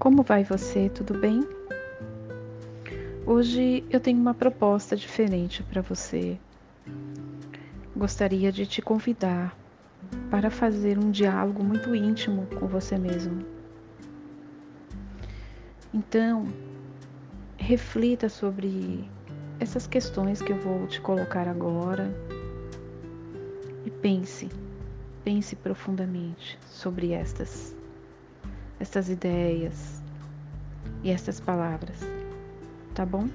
Como vai você? Tudo bem? Hoje eu tenho uma proposta diferente para você. Gostaria de te convidar para fazer um diálogo muito íntimo com você mesmo. Então, reflita sobre essas questões que eu vou te colocar agora e pense, pense profundamente sobre estas estas ideias e estas palavras, tá bom?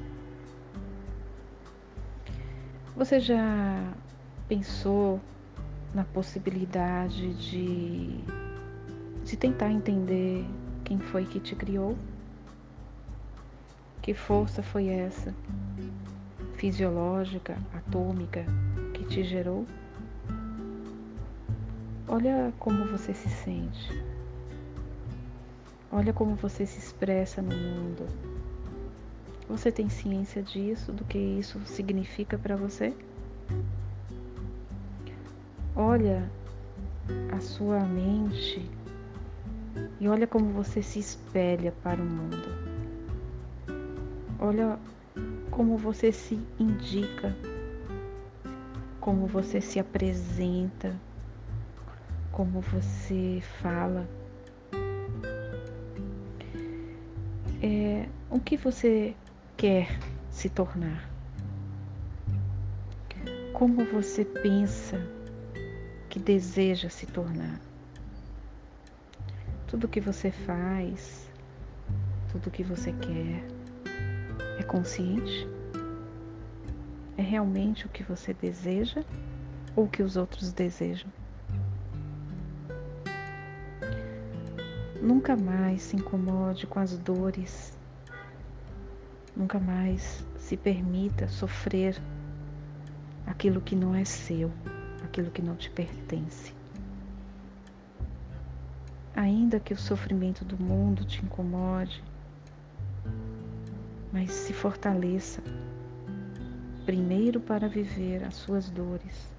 Você já pensou na possibilidade de, de tentar entender quem foi que te criou? Que força foi essa, fisiológica, atômica, que te gerou? Olha como você se sente. Olha como você se expressa no mundo. Você tem ciência disso, do que isso significa para você? Olha a sua mente e olha como você se espelha para o mundo. Olha como você se indica, como você se apresenta, como você fala. É, o que você quer se tornar? Como você pensa que deseja se tornar? Tudo que você faz, tudo que você quer, é consciente? É realmente o que você deseja ou o que os outros desejam? Nunca mais se incomode com as dores. Nunca mais se permita sofrer aquilo que não é seu, aquilo que não te pertence. Ainda que o sofrimento do mundo te incomode, mas se fortaleça primeiro para viver as suas dores,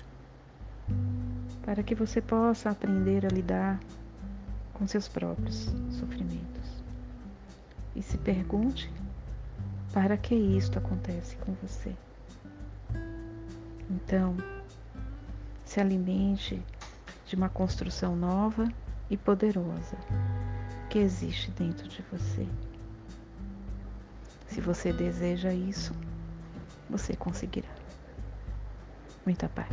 para que você possa aprender a lidar com seus próprios sofrimentos. E se pergunte para que isto acontece com você. Então, se alimente de uma construção nova e poderosa que existe dentro de você. Se você deseja isso, você conseguirá. Muita paz.